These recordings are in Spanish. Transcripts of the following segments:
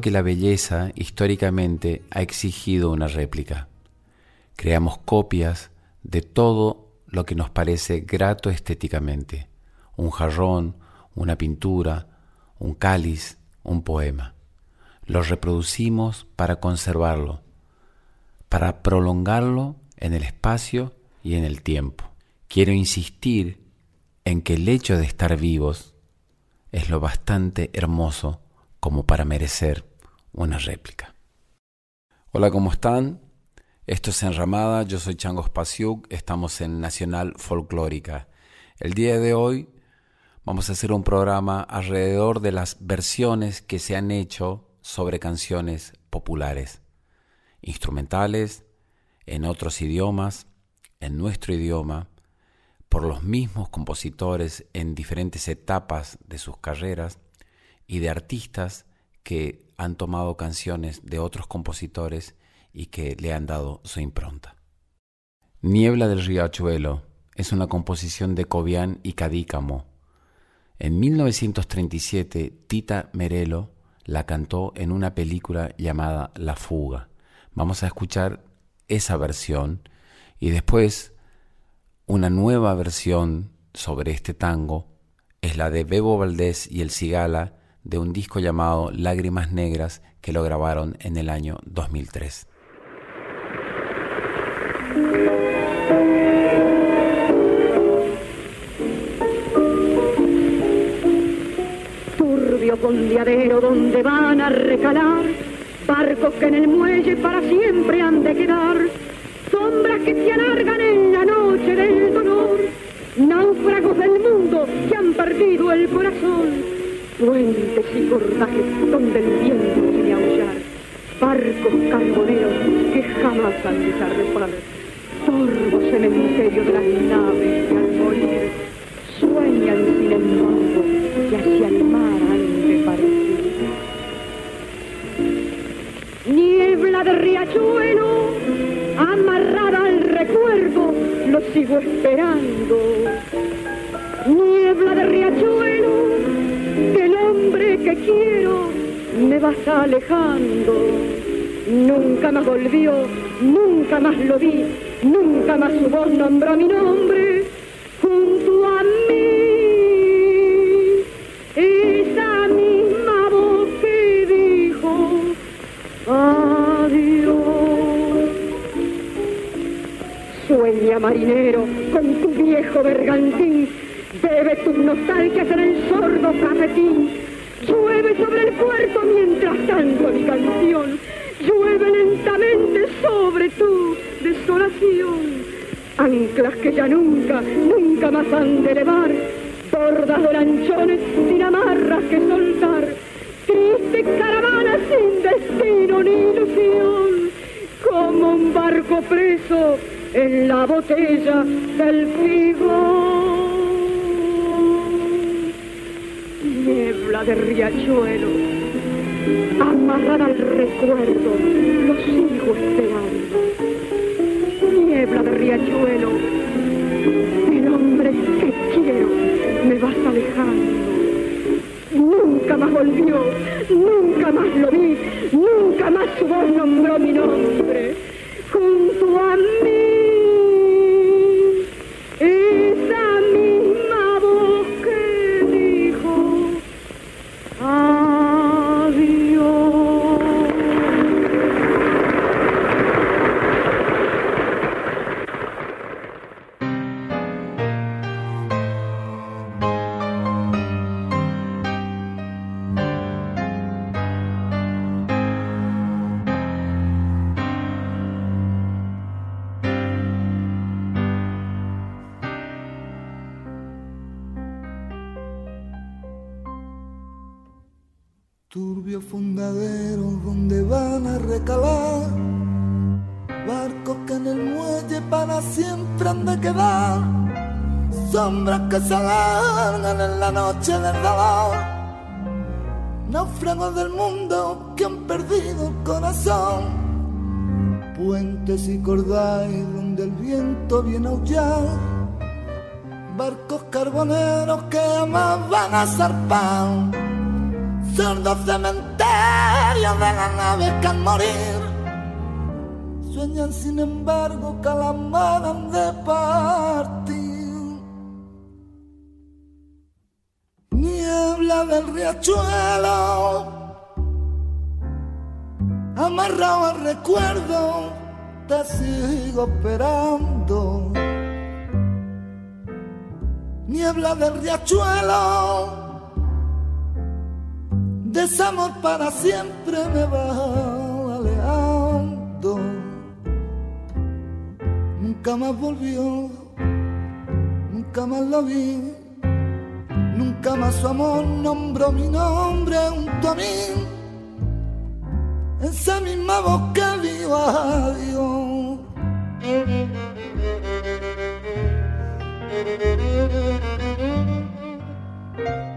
Que la belleza históricamente ha exigido una réplica. Creamos copias de todo lo que nos parece grato estéticamente. Un jarrón, una pintura, un cáliz, un poema. Lo reproducimos para conservarlo, para prolongarlo en el espacio y en el tiempo. Quiero insistir en que el hecho de estar vivos es lo bastante hermoso como para merecer una réplica. Hola, ¿cómo están? Esto es Enramada, yo soy Chango Spasiuk, estamos en Nacional Folclórica. El día de hoy vamos a hacer un programa alrededor de las versiones que se han hecho sobre canciones populares, instrumentales, en otros idiomas, en nuestro idioma, por los mismos compositores en diferentes etapas de sus carreras y de artistas que han tomado canciones de otros compositores y que le han dado su impronta. Niebla del Riachuelo es una composición de Cobian y Cadícamo. En 1937 Tita Merelo la cantó en una película llamada La Fuga. Vamos a escuchar esa versión y después una nueva versión sobre este tango es la de Bebo Valdés y el Cigala de un disco llamado Lágrimas Negras que lo grabaron en el año 2003. Turbio fondeadero donde van a recalar barcos que en el muelle para siempre han de quedar, sombras que se alargan en la noche del dolor, náufragos del mundo que han perdido el corazón puentes y cordajes donde el viento quiere aullar, barcos carboneros que jamás han de zarpar, sorbo cementerio de las naves que al morir sueñan sin embargo que hacia el mar han de partir. Niebla de riachuelo, amarrada al recuerdo, lo sigo esperando. Que quiero me vas alejando. Nunca más volvió, nunca más lo vi, nunca más su voz nombró mi nombre sin amarras que soltar. Triste caravana sin destino ni ilusión. Como un barco preso en la botella del figo. Niebla de riachuelo, amarrada al recuerdo, lo sigo esperando. Niebla de riachuelo, el hombre que quiero me vas alejando. Nunca más volvió, nunca más lo vi, nunca más su voz nombró mi nombre. Junto a mí Náufragos del mundo que han perdido el corazón. Puentes y cordales donde el viento viene a aullar. Barcos carboneros que jamás van a zarpar. Sordos cementerios de las naves que al morir. Sueñan sin embargo que las de partir. Riachuelo, amarrado al recuerdo, te sigo esperando. Niebla del riachuelo, desamor para siempre me va alejando. Nunca más volvió, nunca más lo vi Nunca más su amor nombró mi nombre junto a mí. Esa misma voz que dijo adiós. riachuelo,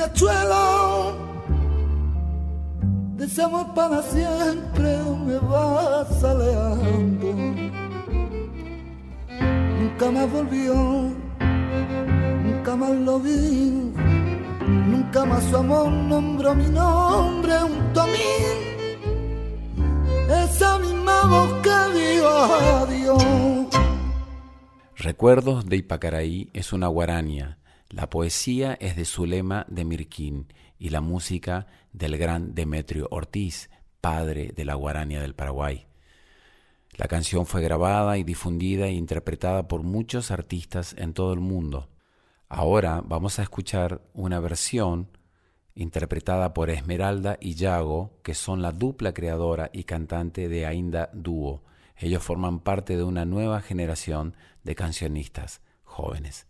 Niebla del riachuelo, deseamos para siempre, me vas alejando. Nunca más volvió, nunca más lo vi. Nunca más su amor nombró mi nombre junto a mí esa misma voz que adiós. Recuerdos de Ipacaraí es una guarania. La poesía es de Zulema de Mirquín y la música del gran Demetrio Ortiz, padre de la guarania del Paraguay. La canción fue grabada y difundida e interpretada por muchos artistas en todo el mundo. Ahora vamos a escuchar una versión interpretada por Esmeralda y Yago, que son la dupla creadora y cantante de Ainda Dúo. Ellos forman parte de una nueva generación de cancionistas jóvenes.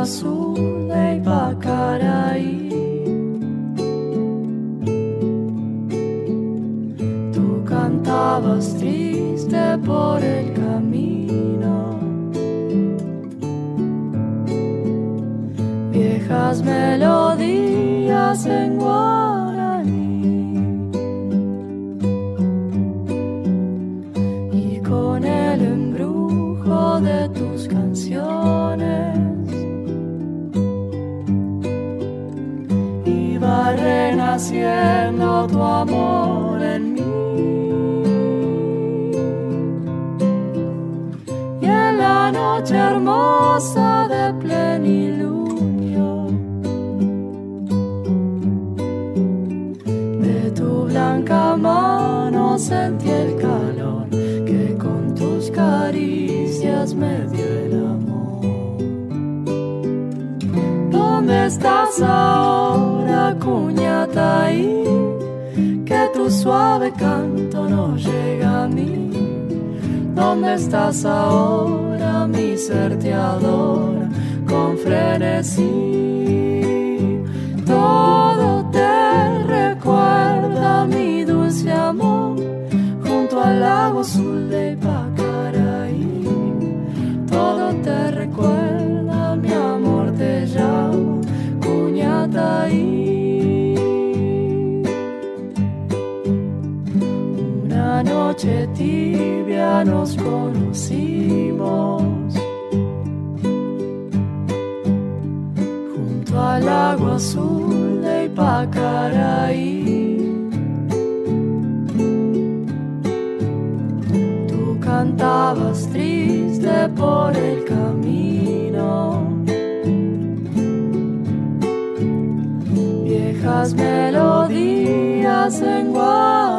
Azul de Ipacaraí. Tú cantabas triste por el camino. Viejas melodías noche hermosa de plenilunio, de tu blanca mano sentí el calor que con tus caricias me dio el amor. ¿Dónde estás ahora, cuña? que tu suave canto no llega a. ¿Dónde estás ahora? Mi ser te adora con frenesí. Todo te recuerda mi dulce amor junto al lago azul de Pacaraí. Noche tibia nos conocimos. Junto al agua azul de Ipacaraí. Tú cantabas triste por el camino. Viejas melodías en guaraní.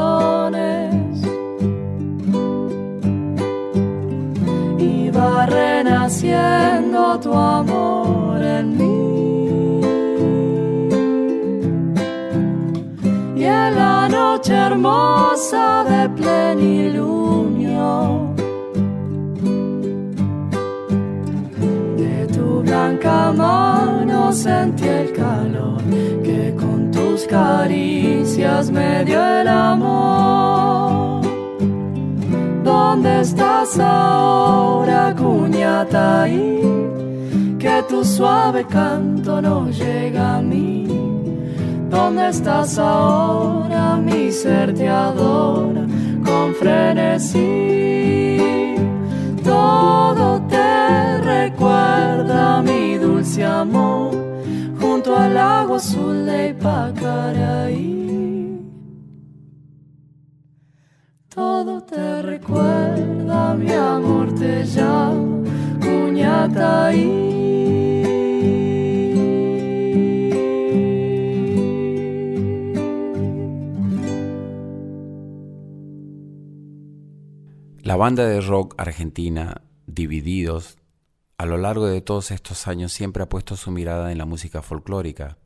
Canciones. Iba renaciendo tu amor en mí. Y en la noche hermosa de plenilunio. De tu blanca mano sentí el calor caricias me dio el amor. ¿Dónde estás ahora, cuñataí? Que tu suave canto no llega a mí. ¿Dónde estás ahora? Mi ser te adora con frenesí. Todo te recuerda mi dulce amor junto al agua azul de Ipacaraí. Todo te recuerda, mi amor te llama, cuñataí. La banda de rock argentina Divididos a lo largo de todos estos años siempre ha puesto su mirada en la música folclórica.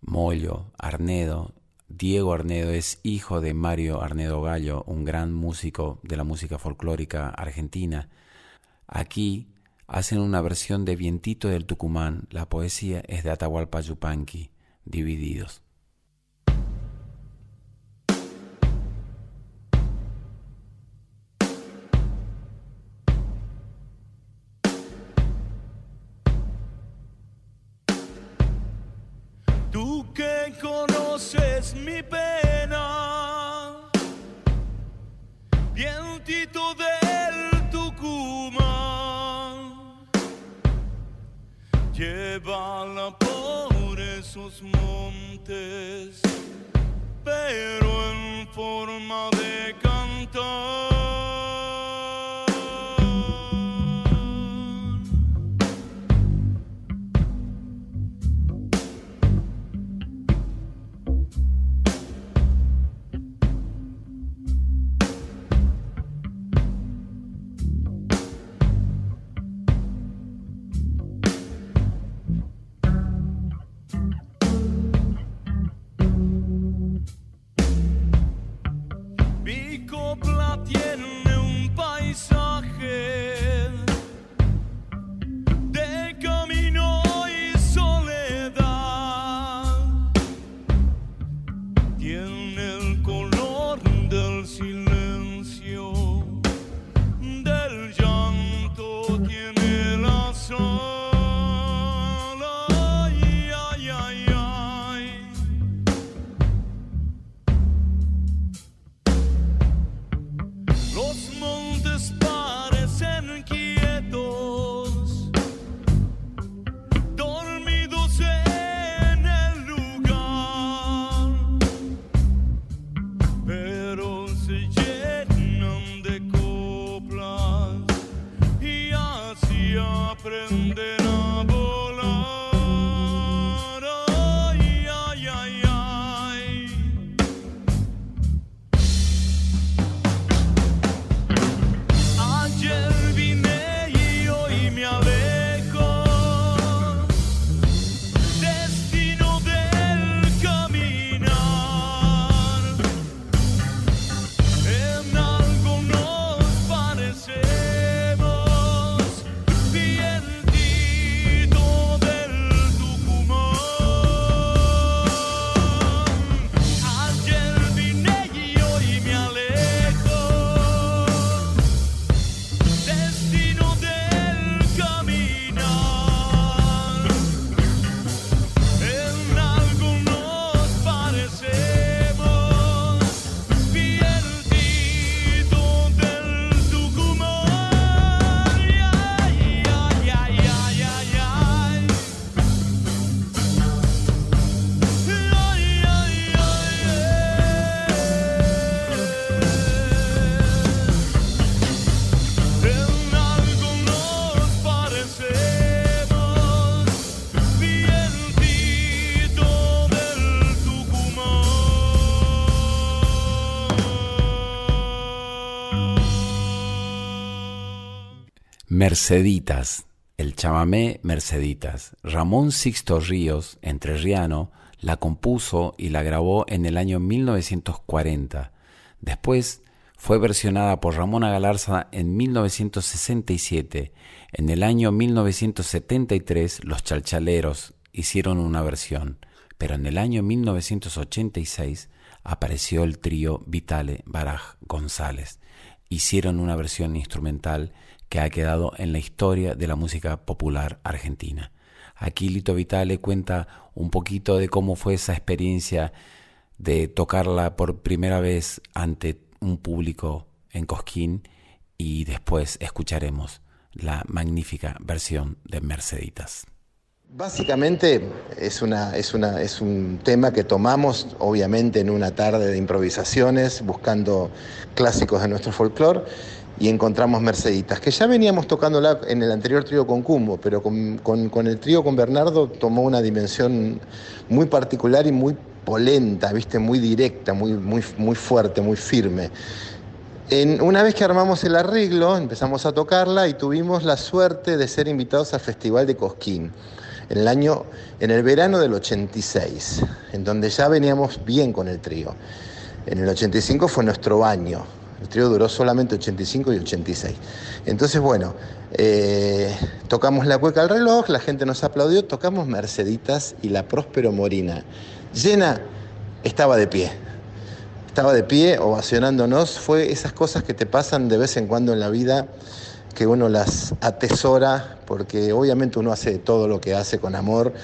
Mollo, Arnedo, Diego Arnedo es hijo de Mario Arnedo Gallo, un gran músico de la música folclórica argentina. Aquí hacen una versión de Vientito del Tucumán, la poesía es de Atahualpa Yupanqui, divididos. Conoces mi pena, vientito del Tucumán, llévala por esos montes, pero en forma de Merceditas, el chamamé Merceditas. Ramón Sixto Ríos, entrerriano, la compuso y la grabó en el año 1940. Después fue versionada por Ramona Galarza en 1967. En el año 1973 los chalchaleros hicieron una versión, pero en el año 1986 apareció el trío Vitale Baraj González. Hicieron una versión instrumental que ha quedado en la historia de la música popular argentina. Aquí Lito Vitale cuenta un poquito de cómo fue esa experiencia de tocarla por primera vez ante un público en Cosquín y después escucharemos la magnífica versión de Merceditas. Básicamente es, es un tema que tomamos obviamente en una tarde de improvisaciones, buscando clásicos de nuestro folclore y encontramos Merceditas, que ya veníamos tocándola en el anterior trío con Cumbo, pero con, con- con el trío con Bernardo tomó una dimensión muy particular y muy polenta, ¿viste? muy directa, muy, muy, muy fuerte, muy firme. En- una vez que armamos el arreglo, empezamos a tocarla y tuvimos la suerte de ser invitados al Festival de Cosquín, en el año, en el verano del 86, en donde ya veníamos bien con el trío. En el 85 fue nuestro baño. El trío duró solamente 85 y 86. Entonces, bueno, eh, tocamos la cueca al reloj, la gente nos aplaudió, tocamos Merceditas y la Próspero Morina. Llena estaba de pie estaba de pie ovacionándonos, fue esas cosas que te pasan de vez en cuando en la vida, que uno las atesora, porque obviamente uno hace todo lo que hace con amor,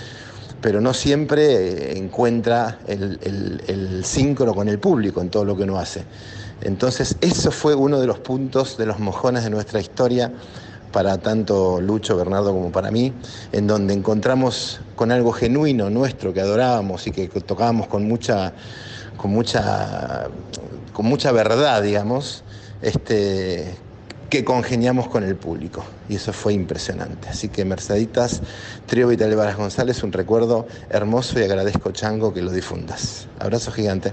pero no siempre encuentra el, el, con el público en todo lo que uno hace. Entonces, eso fue uno de los puntos, de los mojones de nuestra historia para tanto Lucho, Bernardo como para mí, en donde encontramos con algo genuino nuestro que adorábamos y que tocábamos con mucha, con mucha, con mucha verdad, digamos, este, que congeniamos con el público. Y eso fue impresionante. Así que Merceditas, Trío Vital Varas González, un recuerdo hermoso y agradezco, Chango, que lo difundas. Abrazo gigante.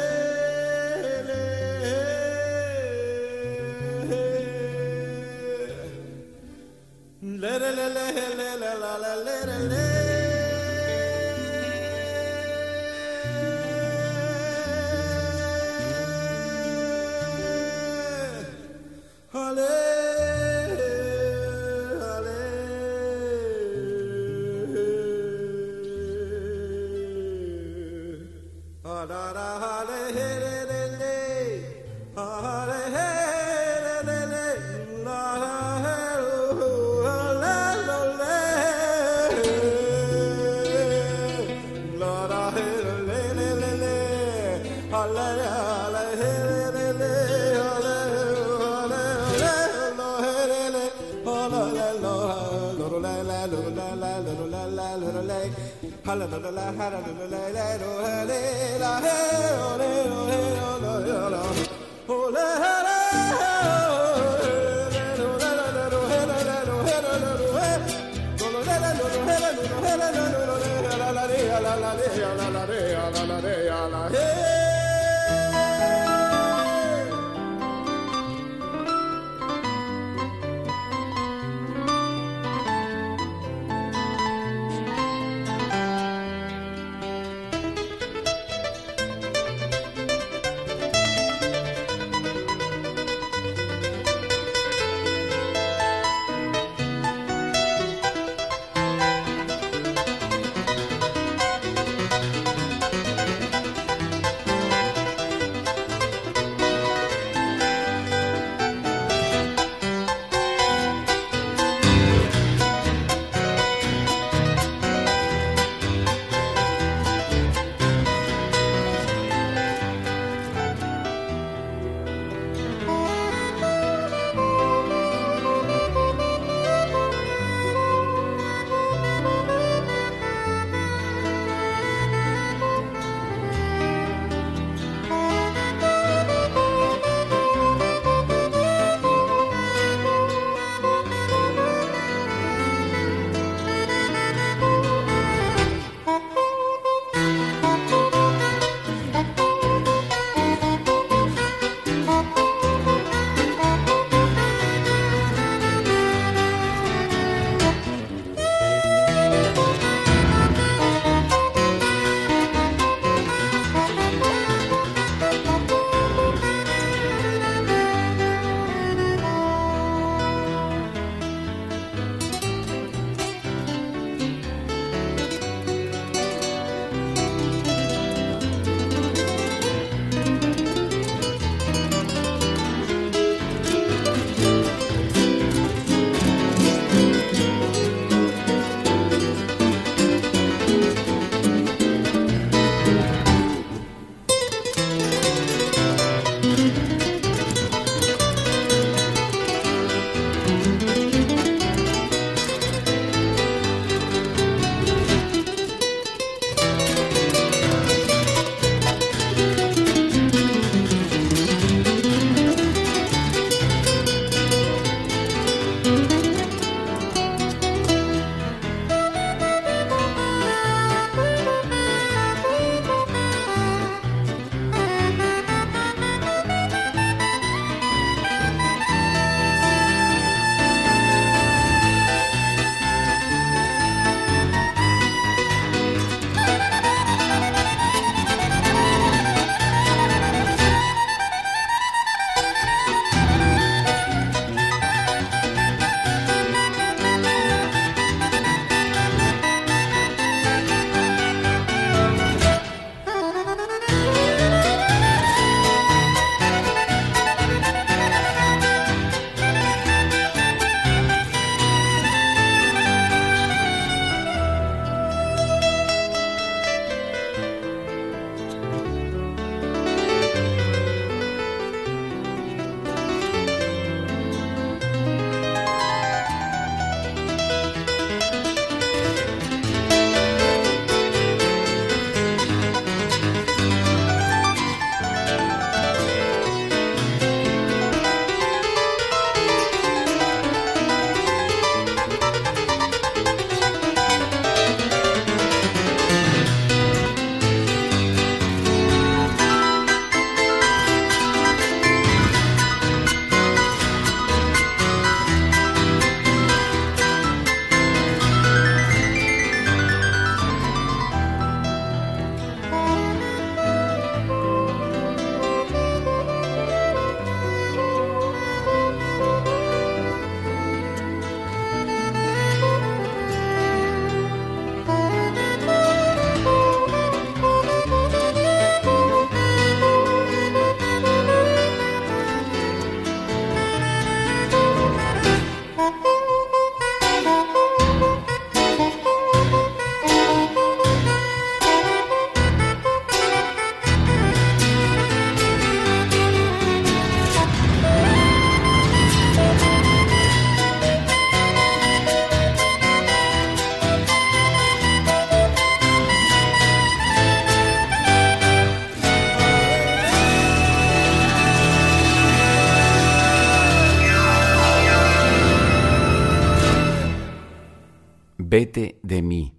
Vete de mí.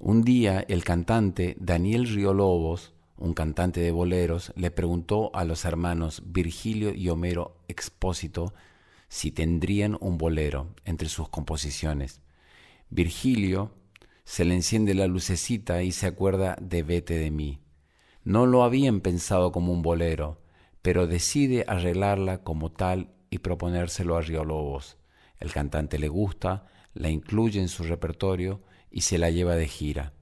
Un día el cantante Daniel Riolobos, un cantante de boleros, le preguntó a los hermanos Virgilio y Homero Expósito si tendrían un bolero entre sus composiciones. Virgilio se le enciende la lucecita y se acuerda de Vete de mí. No lo habían pensado como un bolero, pero decide arreglarla como tal y proponérselo a Riolobos. El cantante le gusta, la incluye en su repertorio y se la lleva de gira.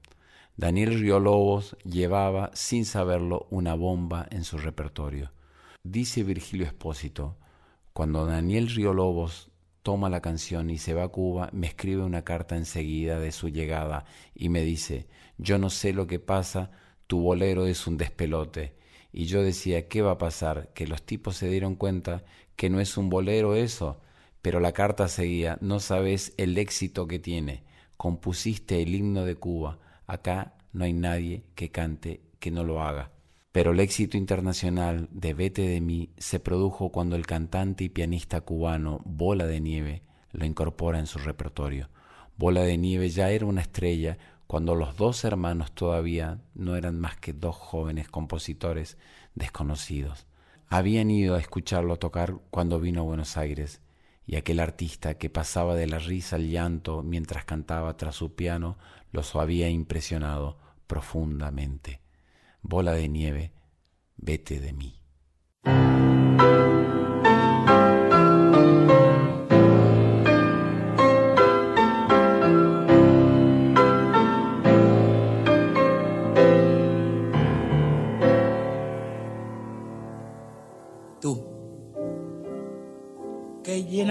Daniel Riolobos llevaba, sin saberlo, una bomba en su repertorio. Dice Virgilio Espósito, cuando Daniel Riolobos toma la canción y se va a Cuba, me escribe una carta enseguida de su llegada y me dice, yo no sé lo que pasa, tu bolero es un despelote. Y yo decía, ¿qué va a pasar? Que los tipos se dieron cuenta que no es un bolero eso, pero la carta seguía, no sabes el éxito que tiene. Compusiste el himno de Cuba. Acá no hay nadie que cante que no lo haga. Pero el éxito internacional de Vete de mí se produjo cuando el cantante y pianista cubano Bola de Nieve lo incorpora en su repertorio. Bola de Nieve ya era una estrella cuando los dos hermanos todavía no eran más que dos jóvenes compositores desconocidos. Habían ido a escucharlo tocar cuando vino a Buenos Aires y aquel artista que pasaba de la risa al llanto mientras cantaba tras su piano los había impresionado profundamente. Bola de nieve, vete de mí.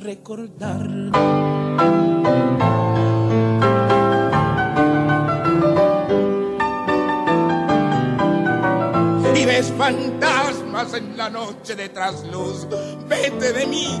recordar? fantasmas en la noche de trasluz. Vete de mí,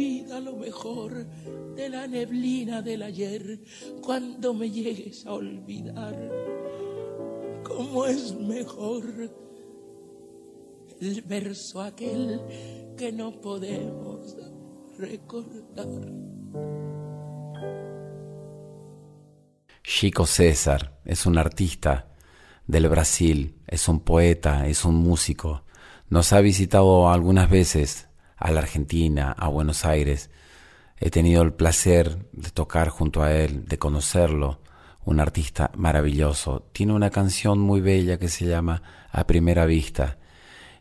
vida lo mejor de la neblina del ayer cuando me llegues a olvidar. ¿Cómo es mejor el verso aquel que no podemos recordar? Chico César es un artista del Brasil, es un poeta, es un músico. Nos ha visitado algunas veces a la Argentina, a Buenos Aires. He tenido el placer de tocar junto a él, de conocerlo. Un artista maravilloso. Tiene una canción muy bella que se llama A Primera Vista.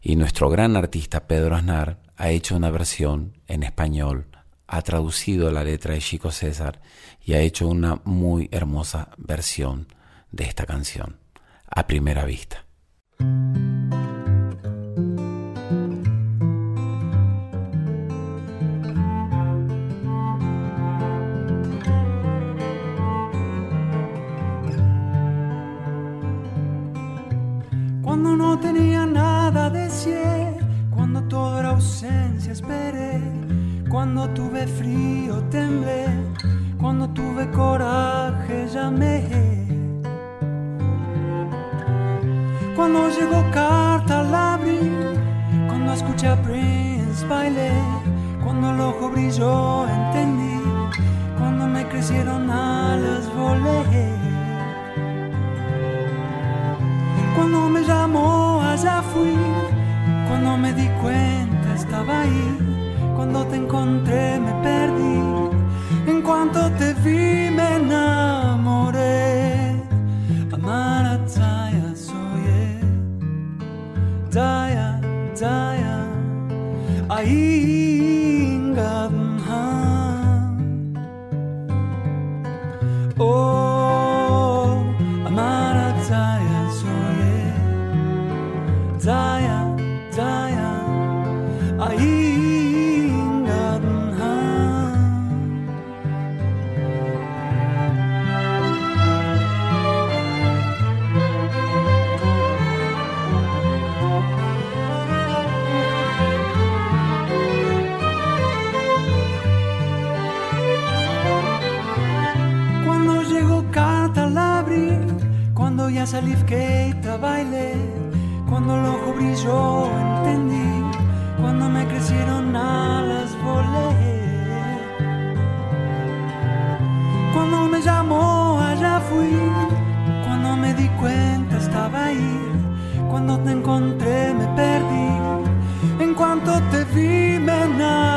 Y nuestro gran artista Pedro Aznar ha hecho una versión en español, ha traducido la letra de Chico César y ha hecho una muy hermosa versión de esta canción, A Primera Vista. Tenía nada deseé, cuando todo era ausencia esperé, cuando tuve frío temblé, cuando tuve coraje llamé. Cuando llegó carta la abrí, cuando escuché a Prince bailé Cuando el ojo brilló entendí, cuando me crecieron alas volé. Cuando me llamó allá fui, cuando me di cuenta estaba ahí, cuando te encontré me perdí, en cuanto te que bailé, cuando el ojo brilló entendí, cuando me crecieron alas volé. Cuando me llamó allá fui, cuando me di cuenta estaba ahí, cuando te encontré me perdí, en cuanto te vi me.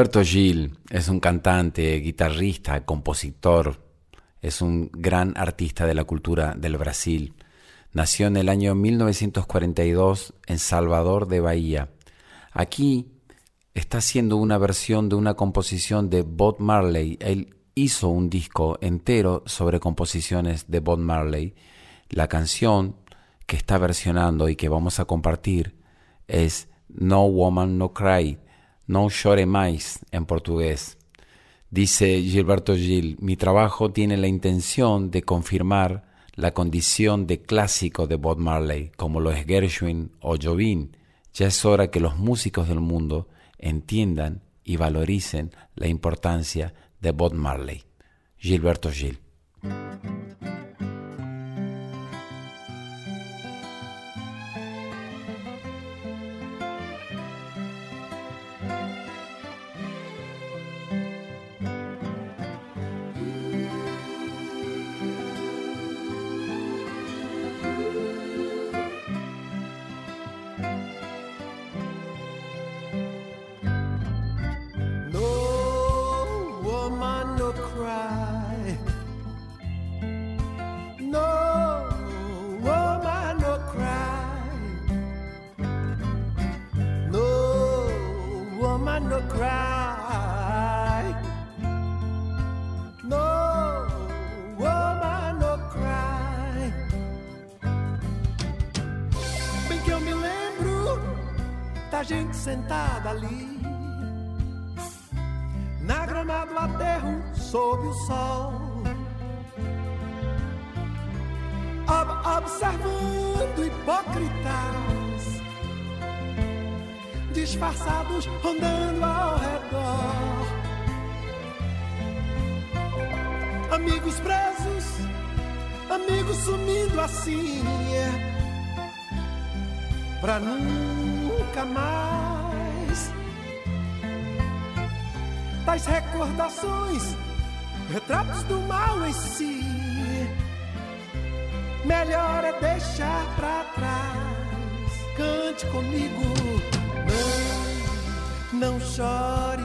Gilberto Gil es un cantante, guitarrista, compositor, es un gran artista de la cultura del Brasil. Nació en el año 1942 en Salvador de Bahía. Aquí está haciendo una versión de una composición de Bob Marley. Él hizo un disco entero sobre composiciones de Bob Marley. La canción que está versionando y que vamos a compartir es No Woman No Cry, No Chore Mais en portugués. Dice Gilberto Gil, mi trabajo tiene la intención de confirmar la condición de clásico de Bob Marley, como lo es Gershwin o Jobim. Ya es hora que los músicos del mundo entiendan y valoricen la importancia de Bob Marley. Gilberto Gil. Sentada ali na grama do aterro sob o sol. Ob- observando hipócritas disfarçados rondando ao redor. Amigos presos, amigos sumindo assim, pra nunca mais das recordações, retratos do mal em si. Melhor é deixar pra trás. Cante comigo, não, não chore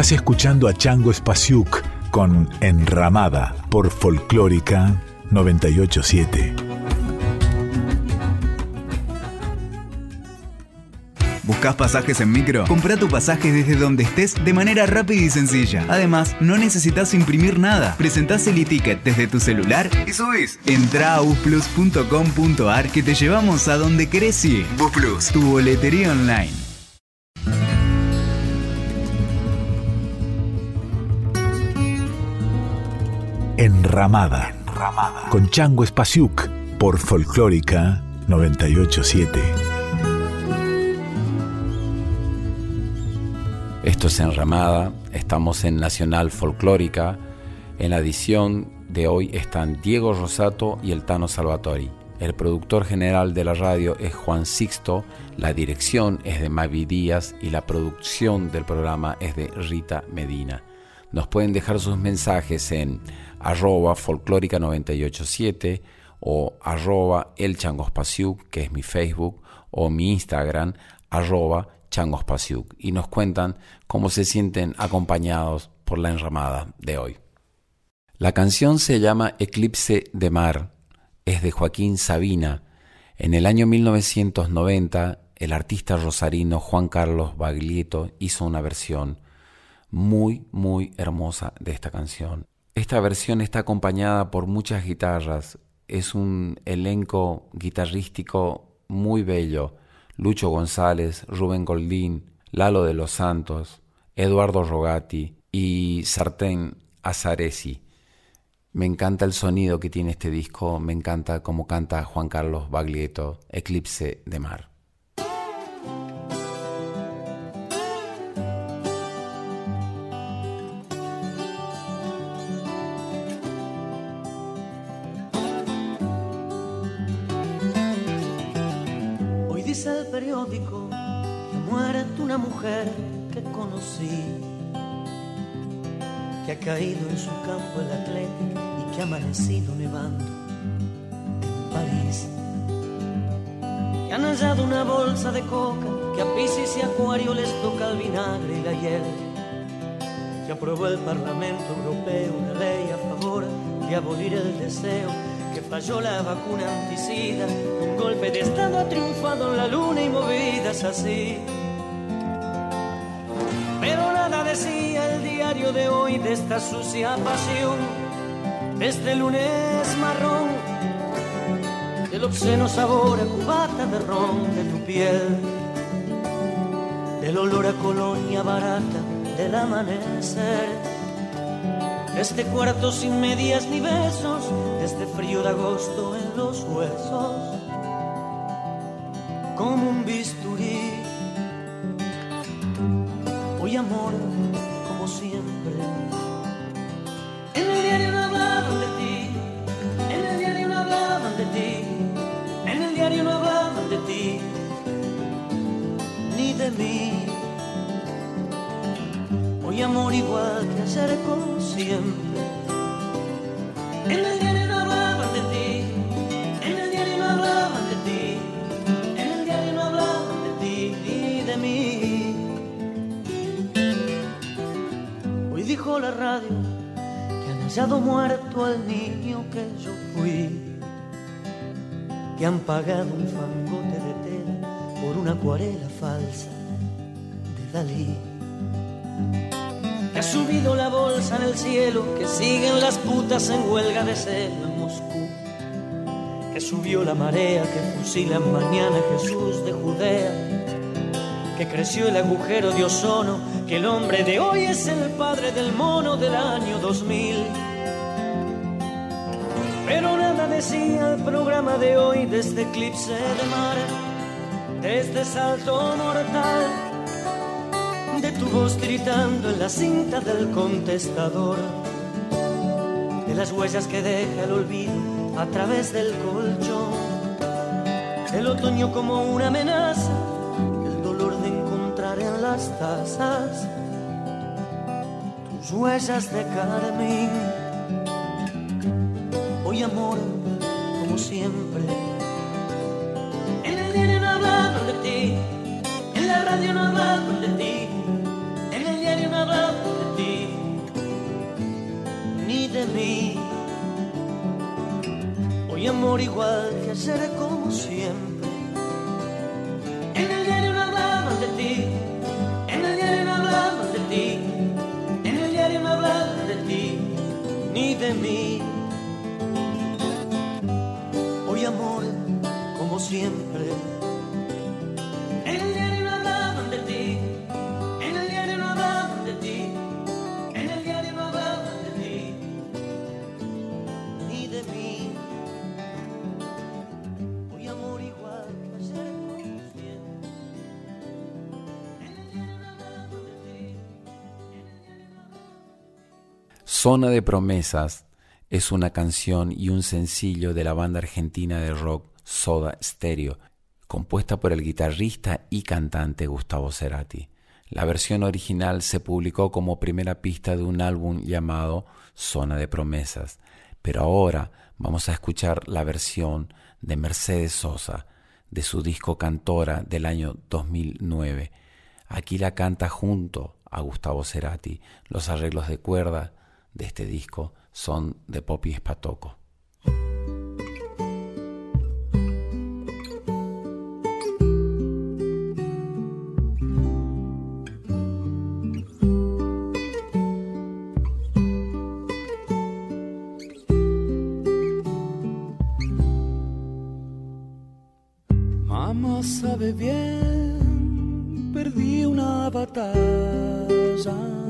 Estás escuchando a Chango Spasiuk con Enramada por Folclórica 987. ¿Buscas pasajes en micro? Compra tu pasaje desde donde estés de manera rápida y sencilla. Además, no necesitas imprimir nada. Presentás el e-ticket desde tu celular y subís. Entra a busplus.com.ar que te llevamos a donde querés ir. Tu boletería online. Enramada, con Chango Spasiuk por Folclórica 987. Esto es Enramada, estamos en Nacional Folclórica. En la edición de hoy están Diego Rosato y el Tano Salvatori. El productor general de la radio es Juan Sixto, la dirección es de Mavi Díaz y la producción del programa es de Rita Medina. Nos pueden dejar sus mensajes en arroba folclórica 987 o arroba el que es mi Facebook, o mi Instagram, arroba Changospasiuk, y nos cuentan cómo se sienten acompañados por la enramada de hoy. La canción se llama Eclipse de Mar, es de Joaquín Sabina. En el año 1990, el artista rosarino Juan Carlos Baglietto hizo una versión muy, muy hermosa de esta canción. Esta versión está acompañada por muchas guitarras, es un elenco guitarrístico muy bello. Lucho González, Rubén Goldín, Lalo de los Santos, Eduardo Rogati y Sartén Azaresi. Me encanta el sonido que tiene este disco, me encanta cómo canta Juan Carlos Baglietto, Eclipse de Mar. Mujer que conocí, que ha caído en su campo el atlético y que ha amanecido nevando en París. Que han hallado una bolsa de coca, que a Piscis y Acuario les toca el vinagre y la hiel. Que aprobó el Parlamento Europeo una ley a favor de abolir el deseo que falló la vacuna anticida. Un golpe de Estado ha triunfado en la luna y movidas así. Decía el diario de hoy de esta sucia pasión, de este lunes marrón, del obsceno sabor a cubata de ron de tu piel, del olor a colonia barata del amanecer este cuarto sin medias ni besos, este frío de agosto en los huesos, como un bisturí. Hoy amor, como siempre. En el diario no hablaban de ti, en el diario no hablaban de ti, en el diario no hablaban de ti, ni de mí. Hoy amor igual que ayer como siempre. En el diario la radio que han hallado muerto al niño que yo fui, que han pagado un fangote de tela por una acuarela falsa de Dalí. Que ha subido la bolsa en el cielo, que siguen las putas en huelga de celo en Moscú, que subió la marea, que fusilan mañana Jesús de Judea, que creció el agujero de ozono, que el hombre de hoy es el padre del mono del año 2000. Pero nada decía el programa de hoy de este eclipse de mar, de este salto mortal de tu voz gritando en la cinta del contestador, de las huellas que deja el olvido a través del colchón, el otoño como una amenaza, las tazas tus huellas de carmín. Hoy amor, como siempre, en el diario no hablaban de ti, en la radio no hablaban de ti en el diario no hablaban de ti, ni de mí. Hoy amor igual que ayer como siempre. Zona de Promesas es una canción y un sencillo de la banda argentina de rock Soda Stereo, compuesta por el guitarrista y cantante Gustavo Cerati. La versión original se publicó como primera pista de un álbum llamado Zona de Promesas, pero ahora vamos a escuchar la versión de Mercedes Sosa, de su disco Cantora del año 2009. Aquí la canta junto a Gustavo Cerati. Los arreglos de cuerda de este disco son de Poppy Spatoco. Mamá sabe bien, perdí una batalla.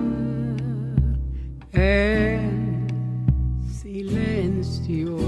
silencio.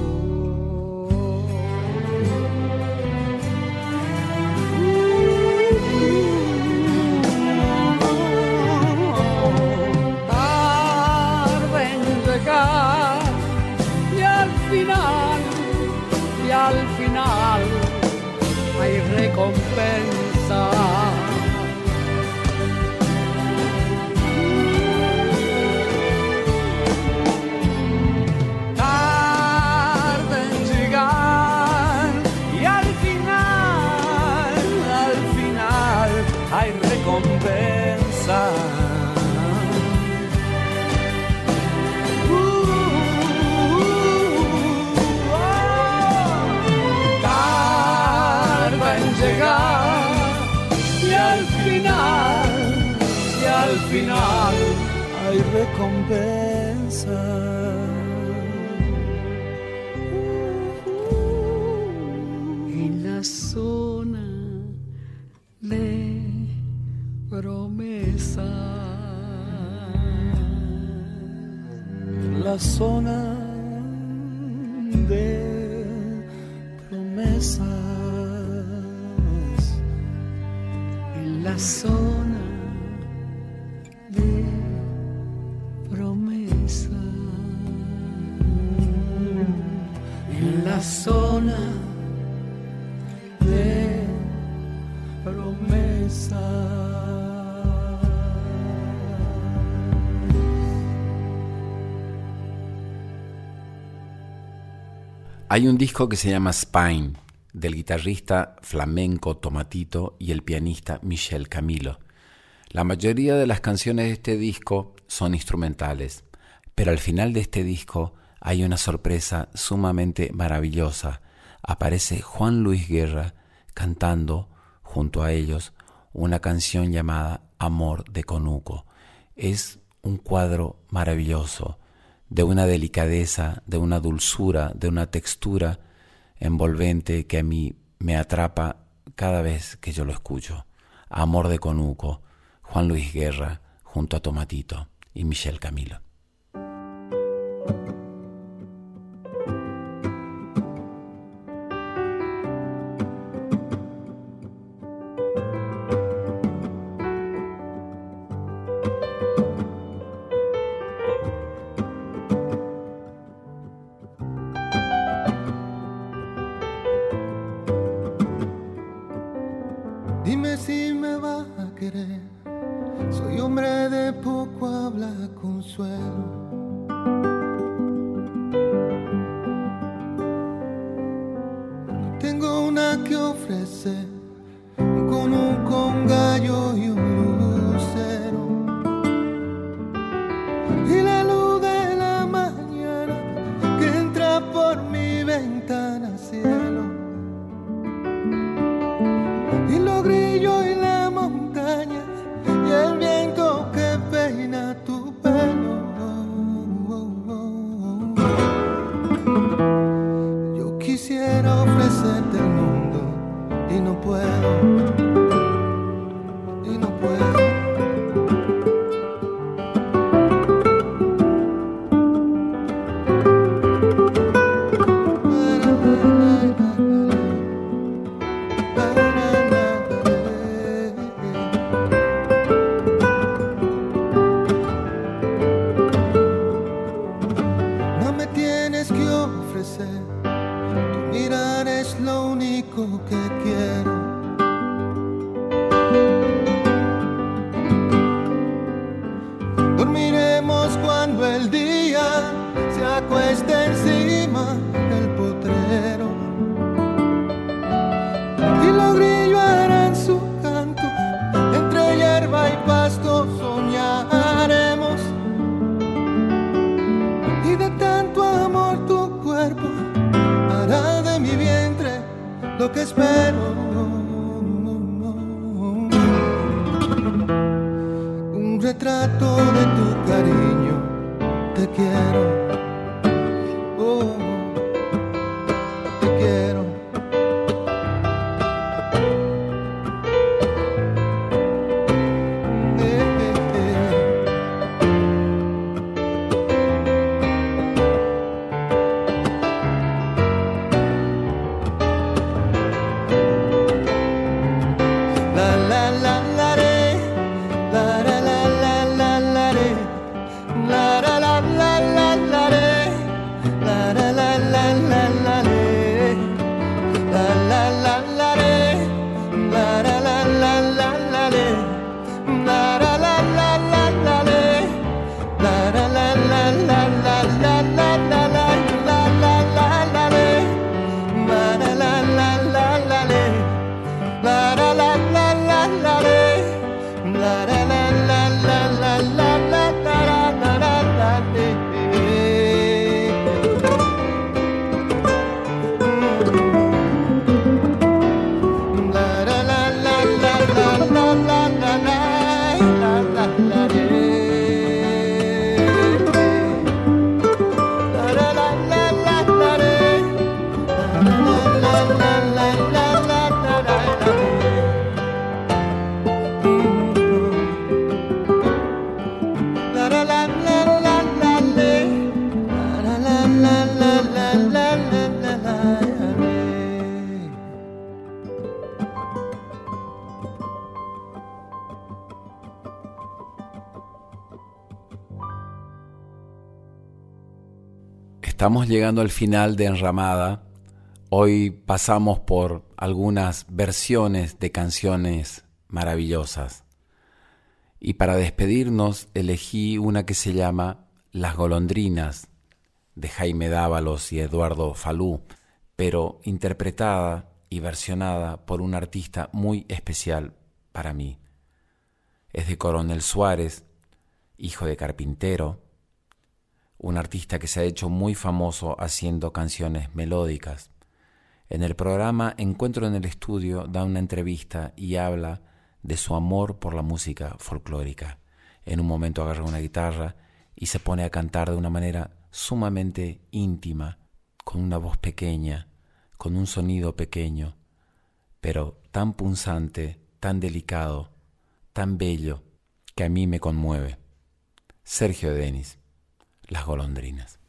Hay un disco que se llama Spine, del guitarrista flamenco Tomatito y el pianista Michel Camilo. La mayoría de las canciones de este disco son instrumentales, pero al final de este disco hay una sorpresa sumamente maravillosa. Aparece Juan Luis Guerra cantando junto a ellos una canción llamada Amor de Conuco. Es un cuadro maravilloso, de una delicadeza, de una dulzura, de una textura envolvente que a mí me atrapa cada vez que yo lo escucho. Amor de Conuco, Juan Luis Guerra, junto a Tomatito y Michel Camilo. Estamos llegando al final de Enramada. Hoy pasamos por algunas versiones de canciones maravillosas. Y para despedirnos elegí una que se llama Las golondrinas de Jaime Dávalos y Eduardo Falú, pero interpretada y versionada por un artista muy especial para mí. Es de Coronel Suárez, hijo de carpintero, un artista que se ha hecho muy famoso haciendo canciones melódicas. En el programa Encuentro en el Estudio da una entrevista y habla de su amor por la música folclórica. En un momento agarra una guitarra y se pone a cantar de una manera sumamente íntima, con una voz pequeña, con un sonido pequeño, pero tan punzante, tan delicado, tan bello, que a mí me conmueve. Sergio Denis, Las golondrinas.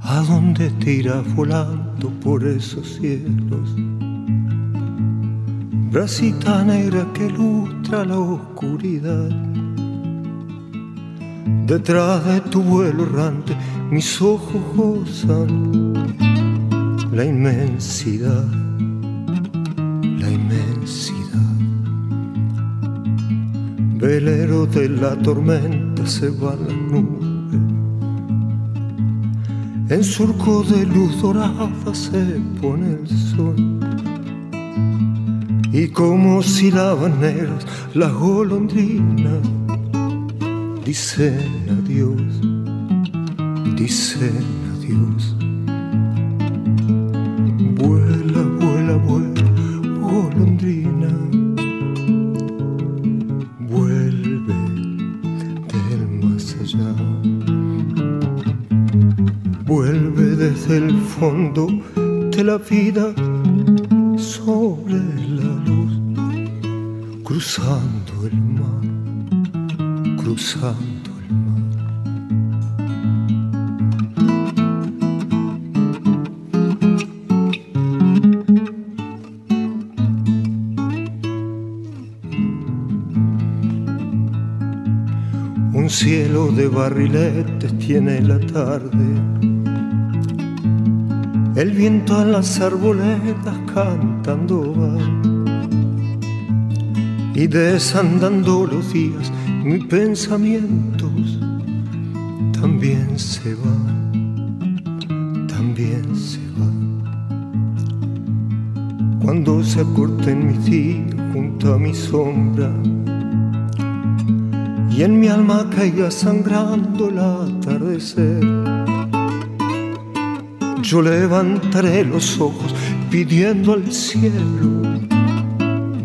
¿A dónde te irás volando por esos cielos? Bracita negra que ilustra la oscuridad. Detrás de tu vuelo errante, mis ojos gozan la inmensidad, la inmensidad. Velero de la tormenta se va la nube. En surco de luz dorada se pone el sol. Y como silaban negras las golondrinas, dicen adiós, dicen adiós. Vuela, vuela, vuela, golondrina. Vuelve del más allá. Vuelve desde el fondo de la vida el mar. Un cielo de barriletes tiene la tarde. El viento en las arboledas cantando va y desandando los días mis pensamientos también se van, también se van. Cuando se acorten mis días junto a mi sombra y en mi alma caiga sangrando el atardecer. Yo levantaré los ojos pidiendo al cielo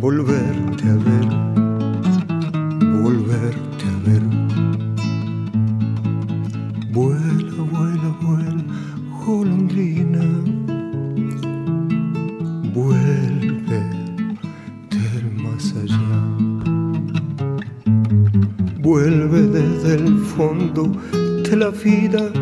volverte a ver, vida